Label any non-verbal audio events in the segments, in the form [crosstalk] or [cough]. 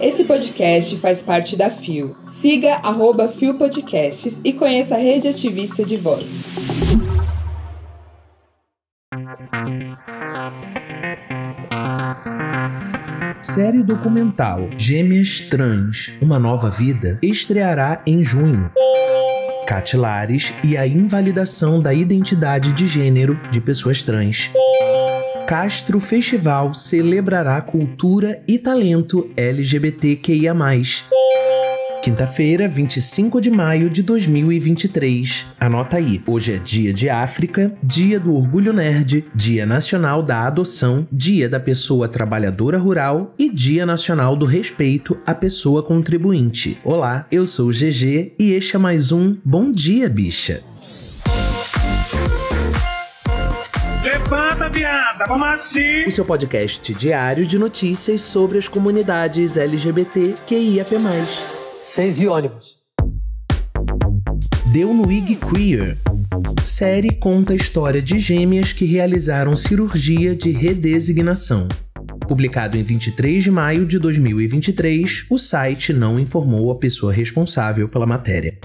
Esse podcast faz parte da FIO. Siga arroba FIO Podcasts e conheça a rede ativista de vozes. Série documental Gêmeas Trans Uma Nova Vida estreará em junho. Catilares e a invalidação da identidade de gênero de pessoas trans. Castro Festival celebrará cultura e talento LGBTQIA. Quinta-feira, 25 de maio de 2023. Anota aí. Hoje é Dia de África, Dia do Orgulho Nerd, Dia Nacional da Adoção, Dia da Pessoa Trabalhadora Rural e Dia Nacional do Respeito à Pessoa Contribuinte. Olá, eu sou o GG e este é mais um Bom Dia, Bicha. Levanta, viada, vamos assim. O seu podcast diário de notícias sobre as comunidades LGBT QIAP+. Seis e ônibus. Deu no IG Queer. Série conta a história de gêmeas que realizaram cirurgia de redesignação. Publicado em 23 de maio de 2023, o site não informou a pessoa responsável pela matéria.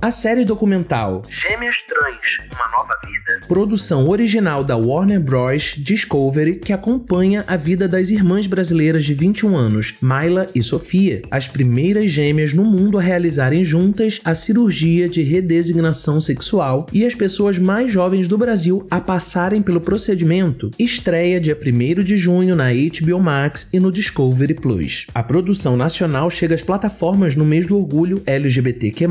A série documental Gêmeas Trans, Uma Nova Vida, produção original da Warner Bros. Discovery, que acompanha a vida das irmãs brasileiras de 21 anos, Myla e Sofia, as primeiras gêmeas no mundo a realizarem juntas a cirurgia de redesignação sexual e as pessoas mais jovens do Brasil a passarem pelo procedimento, estreia dia 1 de junho na HBO Max e no Discovery Plus. A produção nacional chega às plataformas no mês do orgulho LGBTQ+,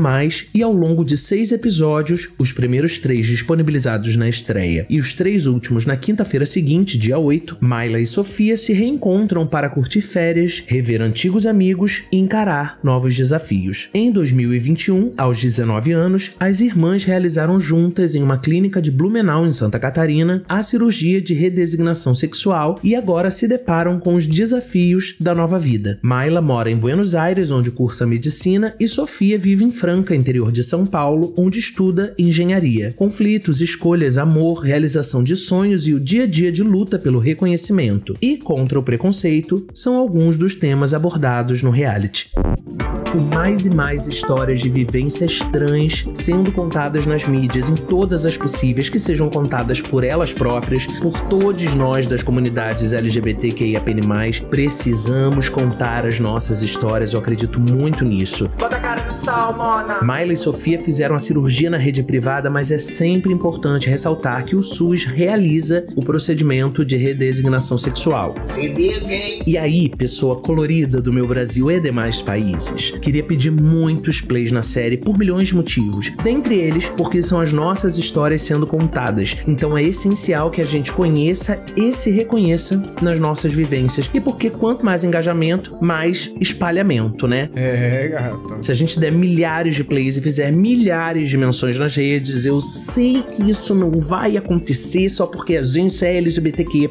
e ao longo de seis episódios, os primeiros três disponibilizados na estreia e os três últimos na quinta-feira seguinte, dia 8, Myla e Sofia se reencontram para curtir férias, rever antigos amigos e encarar novos desafios. Em 2021, aos 19 anos, as irmãs realizaram juntas em uma clínica de Blumenau, em Santa Catarina, a cirurgia de redesignação sexual e agora se deparam com os desafios da nova vida. Myla mora em Buenos Aires, onde cursa medicina, e Sofia vive em Franca, interior de São Paulo, onde estuda engenharia. Conflitos, escolhas, amor, realização de sonhos e o dia a dia de luta pelo reconhecimento e contra o preconceito são alguns dos temas abordados no reality por mais e mais histórias de vivências trans sendo contadas nas mídias, em todas as possíveis, que sejam contadas por elas próprias, por todos nós das comunidades LGBTQIAPN+, precisamos contar as nossas histórias, eu acredito muito nisso. Bota a cara no tal, mona. Myla e Sofia fizeram a cirurgia na rede privada, mas é sempre importante ressaltar que o SUS realiza o procedimento de redesignação sexual. Se liga, hein? E aí, pessoa colorida do meu Brasil e demais países, queria pedir muitos plays na série por milhões de motivos. Dentre eles, porque são as nossas histórias sendo contadas. Então é essencial que a gente conheça e se reconheça nas nossas vivências. E porque quanto mais engajamento, mais espalhamento, né? É, gata. Se a gente der milhares de plays e fizer milhares de menções nas redes, eu sei que isso não vai acontecer só porque a gente é LGBTQIA+,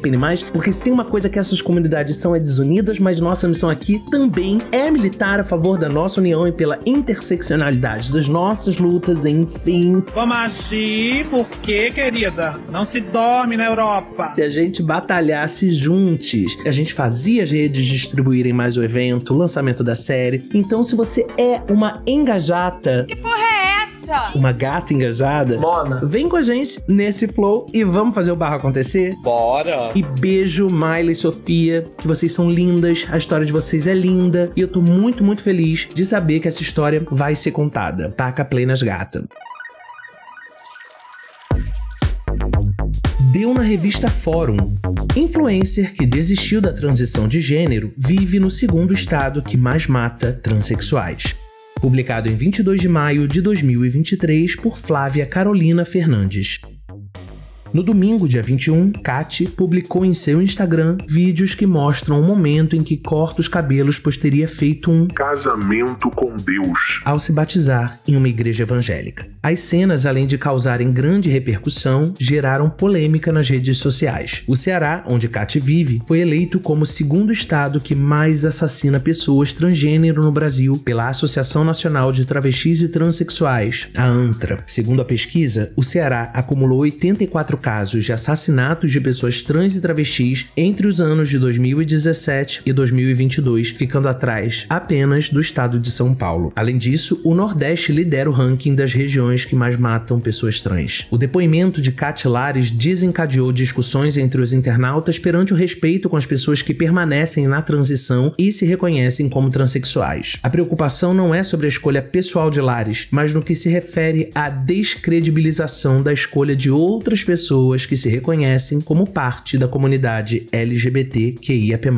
porque se tem uma coisa que essas comunidades são é desunidas, mas nossa missão aqui também é militar a favor da nossa união e pela interseccionalidade das nossas lutas, enfim. Vamos assim, porque, querida? Não se dorme na Europa. Se a gente batalhasse juntos, a gente fazia as redes distribuírem mais o evento, o lançamento da série. Então, se você é uma engajata, Que porra é essa? uma gata engajada, Mona. vem com a gente nesse flow e vamos fazer o barro acontecer? Bora. E beijo, Miley e Sofia, que vocês são lindas, a história de vocês é linda e eu tô muito, muito feliz de saber que essa história vai ser contada. Taca play nas gata. Deu na revista Fórum. Influencer que desistiu da transição de gênero vive no segundo estado que mais mata transexuais. Publicado em 22 de maio de 2023 por Flávia Carolina Fernandes. No domingo, dia 21, Kat publicou em seu Instagram vídeos que mostram o momento em que corta os cabelos pois teria feito um Casamento com Deus. ao se batizar em uma igreja evangélica. As cenas, além de causarem grande repercussão, geraram polêmica nas redes sociais. O Ceará, onde Kat vive, foi eleito como o segundo estado que mais assassina pessoas transgênero no Brasil pela Associação Nacional de Travestis e Transsexuais, a ANTRA. Segundo a pesquisa, o Ceará acumulou 84 casos de assassinatos de pessoas trans e travestis entre os anos de 2017 e 2022, ficando atrás apenas do estado de São Paulo. Além disso, o Nordeste lidera o ranking das regiões que mais matam pessoas trans. O depoimento de Cat Lares desencadeou discussões entre os internautas perante o respeito com as pessoas que permanecem na transição e se reconhecem como transexuais. A preocupação não é sobre a escolha pessoal de Lares, mas no que se refere à descredibilização da escolha de outras pessoas que se reconhecem como parte da comunidade LGBTQIAP+.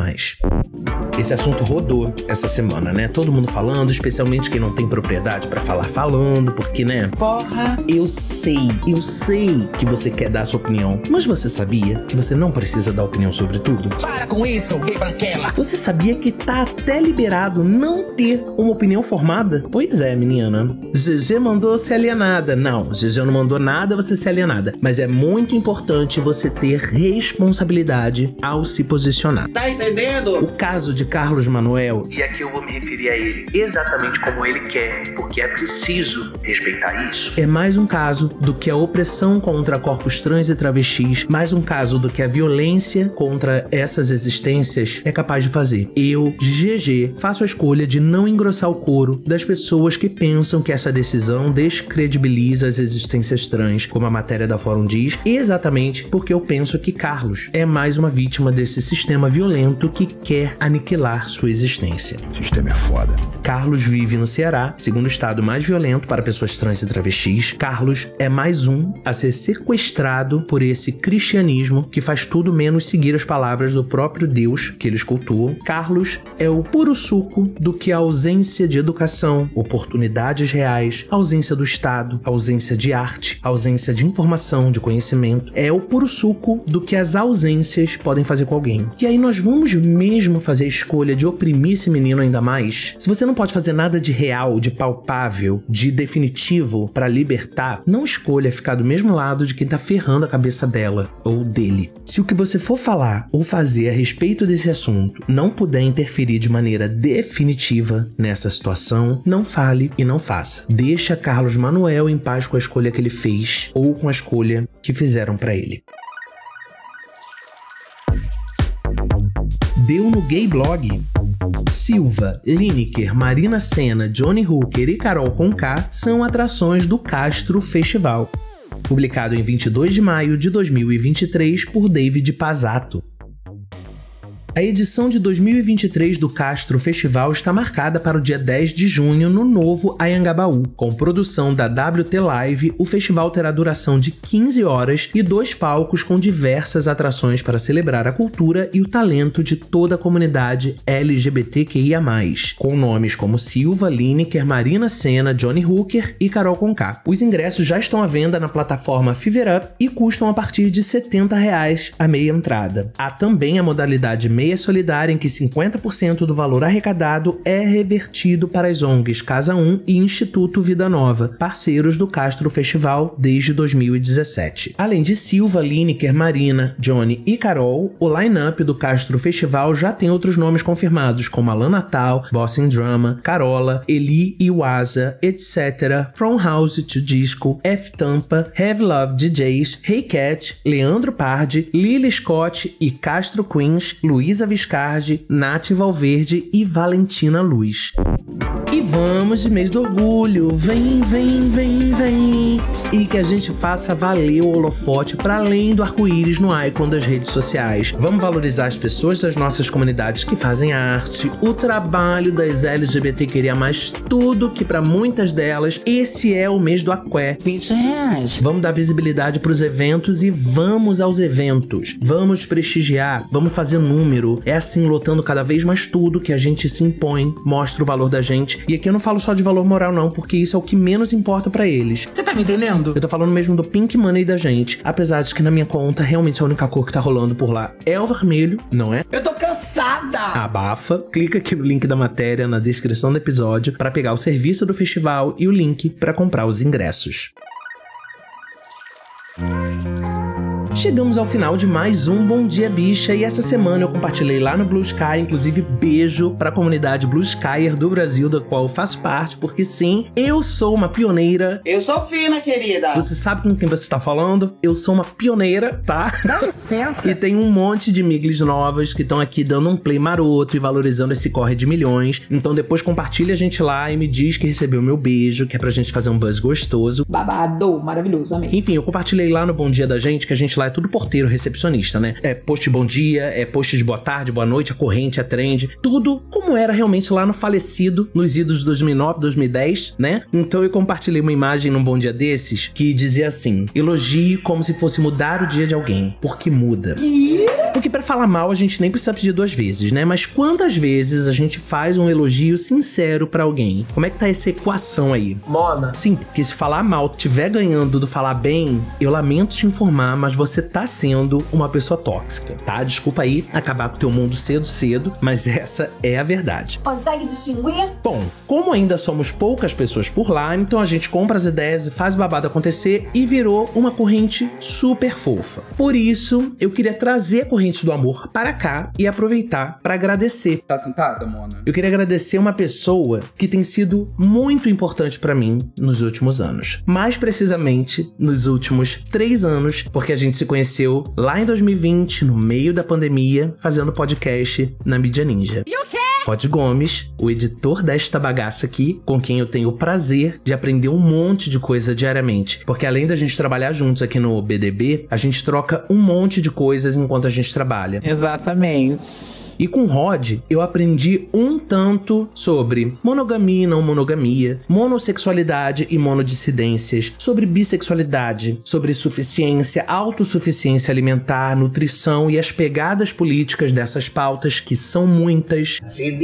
Esse assunto rodou essa semana, né? Todo mundo falando, especialmente quem não tem propriedade para falar falando, porque, né? Porra! Eu sei, eu sei que você quer dar a sua opinião, mas você sabia que você não precisa dar opinião sobre tudo? Para com isso, gay branquela. Você sabia que tá até liberado não ter uma opinião formada? Pois é, menina. GG mandou se alienada. Não, GG não mandou nada você se alienada. Mas é muito importante você ter responsabilidade ao se posicionar. Tá entendendo? O caso de Carlos Manuel, e aqui eu vou me referir a ele exatamente como ele quer, porque é preciso respeitar isso, é mais um caso do que a opressão contra corpos trans e travestis, mais um caso do que a violência contra essas existências é capaz de fazer. Eu, GG, faço a escolha de não engrossar o couro das pessoas que pensam que essa decisão descredibiliza as existências trans, como a matéria da Fórum diz, exatamente porque eu penso que Carlos é mais uma vítima desse sistema violento que quer aniquilar sua existência. O sistema é foda. Carlos vive no Ceará, segundo o estado mais violento para pessoas trans e travestis. Carlos é mais um a ser sequestrado por esse cristianismo que faz tudo menos seguir as palavras do próprio Deus que eles cultuam. Carlos é o puro suco do que a ausência de educação, oportunidades reais, ausência do Estado, ausência de arte, ausência de informação, de conhecimento. É o puro suco do que as ausências podem fazer com alguém. E aí nós vamos mesmo fazer a escolha de oprimir esse menino ainda mais? Se você não pode fazer nada de real, de palpável, de definitivo para libertar, não escolha ficar do mesmo lado de quem tá ferrando a cabeça dela ou dele. Se o que você for falar ou fazer a respeito desse assunto não puder interferir de maneira definitiva nessa situação, não fale e não faça. Deixa Carlos Manuel em paz com a escolha que ele fez ou com a escolha que fizeram para ele. Deu no Gay Blog. Silva, Lineker, Marina Senna, Johnny Hooker e Carol Conká são atrações do Castro Festival. Publicado em 22 de maio de 2023 por David Pazato. A edição de 2023 do Castro Festival está marcada para o dia 10 de junho no novo Ayangabaú. Com produção da WT Live, o festival terá duração de 15 horas e dois palcos com diversas atrações para celebrar a cultura e o talento de toda a comunidade LGBTQIA+, com nomes como Silva, Lineker, Marina Senna, Johnny Hooker e Carol Conká. Os ingressos já estão à venda na plataforma Fever Up e custam a partir de 70 reais a meia entrada. Há também a modalidade meia solidária em que 50% do valor arrecadado é revertido para as ONGs Casa 1 e Instituto Vida Nova, parceiros do Castro Festival desde 2017. Além de Silva, Lineker, Marina, Johnny e Carol, o line-up do Castro Festival já tem outros nomes confirmados, como Alan Natal, Bossing Drama, Carola, Eli Iwaza, etc., From House to Disco, F Tampa, Heavy Love DJs, Hey Cat, Leandro Pardi, Lily Scott e Castro Queens, Luísa Viscardi, Nath Valverde e Valentina Luz. E vamos de mês do orgulho. Vem, vem, vem, vem. E que a gente faça valer o holofote para além do arco-íris no icon das redes sociais. Vamos valorizar as pessoas das nossas comunidades que fazem arte, o trabalho das LGBT queria mais tudo que para muitas delas esse é o mês do aqué. 20 reais. Vamos dar visibilidade para os eventos e vamos aos eventos. Vamos prestigiar, vamos fazer número. É assim lotando cada vez mais tudo que a gente se impõe, mostra o valor da gente. E aqui eu não falo só de valor moral não, porque isso é o que menos importa para eles. Você tá me entendendo? Eu tô falando mesmo do pink money da gente, apesar de que na minha conta realmente a única cor que tá rolando por lá é o vermelho, não é? Eu tô cansada. Abafa, clica aqui no link da matéria na descrição do episódio para pegar o serviço do festival e o link para comprar os ingressos. Chegamos ao final de mais um Bom Dia Bicha e essa semana eu compartilhei lá no Blue Sky, inclusive beijo para a comunidade Blue Skyer do Brasil, da qual eu faço parte, porque sim, eu sou uma pioneira. Eu sou fina, querida. Você sabe com quem você está falando? Eu sou uma pioneira, tá? Dá licença. [laughs] E tem um monte de miglis novas que estão aqui dando um play maroto e valorizando esse corre de milhões. Então depois compartilha a gente lá e me diz que recebeu meu beijo, que é pra gente fazer um buzz gostoso. Babado, maravilhoso, amém. Enfim, eu compartilhei lá no Bom Dia da gente, que a gente lá é tudo porteiro, recepcionista, né? É post bom dia, é post de boa tarde, boa noite, a corrente, a trend, tudo como era realmente lá no falecido, nos idos de 2009, 2010, né? Então eu compartilhei uma imagem num Bom Dia desses que dizia assim: elogie como se fosse mudar o dia de alguém, porque muda. Porque pra falar mal a gente nem precisa pedir duas vezes, né? Mas quantas vezes a gente faz um elogio sincero pra alguém? Como é que tá essa equação aí? Mona. Sim, porque se falar mal tiver ganhando do falar bem, eu lamento te informar, mas você tá sendo uma pessoa tóxica, tá? Desculpa aí acabar com o teu mundo cedo, cedo, mas [laughs] essa é a verdade. Consegue distinguir? Bom, como ainda somos poucas pessoas por lá, então a gente compra as ideias e faz o babado acontecer e virou uma corrente super fofa. Por isso, eu queria trazer a corrente do amor para cá e aproveitar para agradecer. Tá sentada, Mona? Eu queria agradecer uma pessoa que tem sido muito importante para mim nos últimos anos. Mais precisamente, nos últimos três anos, porque a gente se conheceu lá em 2020, no meio da pandemia, fazendo podcast na Mídia Ninja. E o quê? Rod Gomes, o editor desta bagaça aqui, com quem eu tenho o prazer de aprender um monte de coisa diariamente. Porque além da gente trabalhar juntos aqui no BDB, a gente troca um monte de coisas enquanto a gente trabalha. Exatamente. E com Rod, eu aprendi um tanto sobre monogamia e não monogamia, monossexualidade e monodissidências, sobre bissexualidade, sobre suficiência, autossuficiência alimentar, nutrição e as pegadas políticas dessas pautas, que são muitas, Se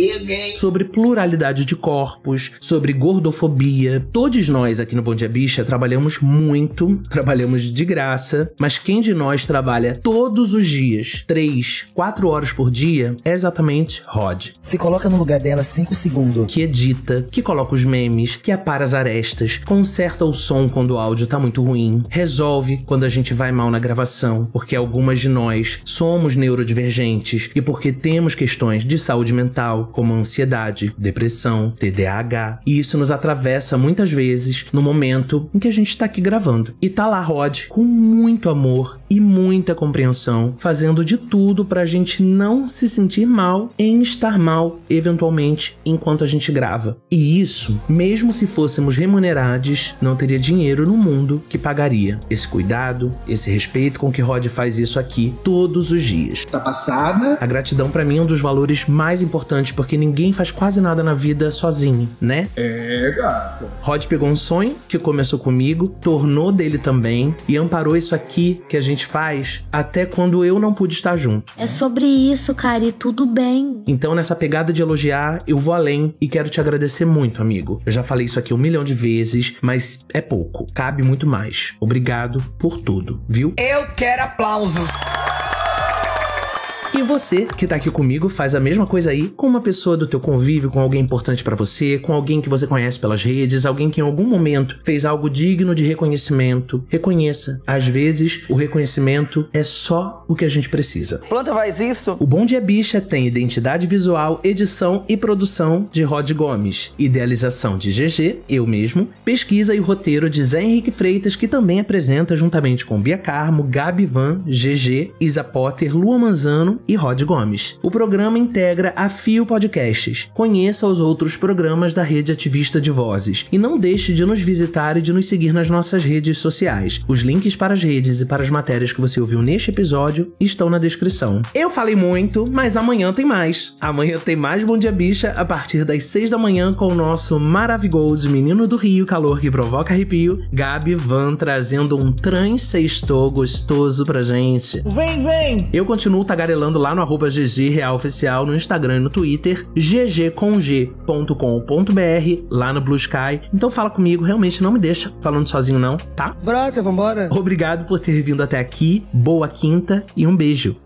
sobre pluralidade de corpos, sobre gordofobia. Todos nós aqui no Bom Dia Bicha trabalhamos muito, [laughs] trabalhamos de graça, mas quem de nós trabalha todos os dias, 3, 4 horas por dia, é exatamente Rod. Se coloca no lugar dela 5 segundos. Que edita, que coloca os memes, que apara as arestas, conserta o som quando o áudio tá muito ruim, resolve quando a gente vai mal na gravação, porque algumas de nós somos neurodivergentes e porque temos questões de saúde mental, como ansiedade, depressão, TDAH, e isso nos atravessa muitas vezes no momento em que a gente tá aqui gravando. E tá lá Rod com muito amor e muita compreensão, fazendo de tudo pra gente não se sentir mal em estar mal eventualmente enquanto a gente grava. E isso, mesmo se fôssemos remunerados, não teria dinheiro no mundo que pagaria esse cuidado, esse respeito com que Rod faz isso aqui todos os dias. Tá passada? A gratidão pra mim é um dos valores mais importantes porque ninguém faz quase nada na vida sozinho, né? É, gata. Rod pegou um sonho que começou comigo, tornou dele também e amparou isso aqui que a gente faz até quando eu não pude estar junto. É sobre isso, cara, e tudo bem. Então, nessa pegada de elogiar, eu vou além e quero te agradecer muito, amigo. Eu já falei isso aqui um milhão de vezes, mas é pouco. Cabe muito mais. Obrigado por tudo, viu? Eu quero aplausos. E você que tá aqui comigo faz a mesma coisa aí com uma pessoa do teu convívio, com alguém importante pra você, com alguém que você conhece pelas redes, alguém que em algum momento fez algo digno de reconhecimento. Reconheça. Às vezes, o reconhecimento é só o que a gente precisa. Planta faz isso? O Bom Dia Bicha tem identidade visual, edição e produção de Rod Gomes, idealização de GG, eu mesmo, pesquisa e roteiro de Zé Henrique Freitas, que também apresenta juntamente com Bia Carmo, Gabi Van, GG, Isa Potter, Lua Manzano e Rod Gomes. O programa integra a Fio Podcasts. Conheça os outros programas da rede ativista de vozes e não deixe de nos visitar e de nos seguir nas nossas redes sociais. Os links para as redes e para as matérias que você ouviu neste episódio estão na descrição. Eu falei muito, mas amanhã tem mais. Amanhã tem mais Bom Dia Bicha a partir das 6 da manhã com o nosso maravilhoso menino do Rio, calor que provoca arrepio, Gabi Van trazendo um trans sextou gostoso pra gente. Vem, vem! Eu continuo tagarelando lá no arroba GG Real Oficial no Instagram e no Twitter, ggcomg.com.br, lá no Blue Sky. Então fala comigo, realmente não me deixa falando sozinho não, tá? Brota, vambora. Obrigado por ter vindo até aqui, boa quinta e um beijo.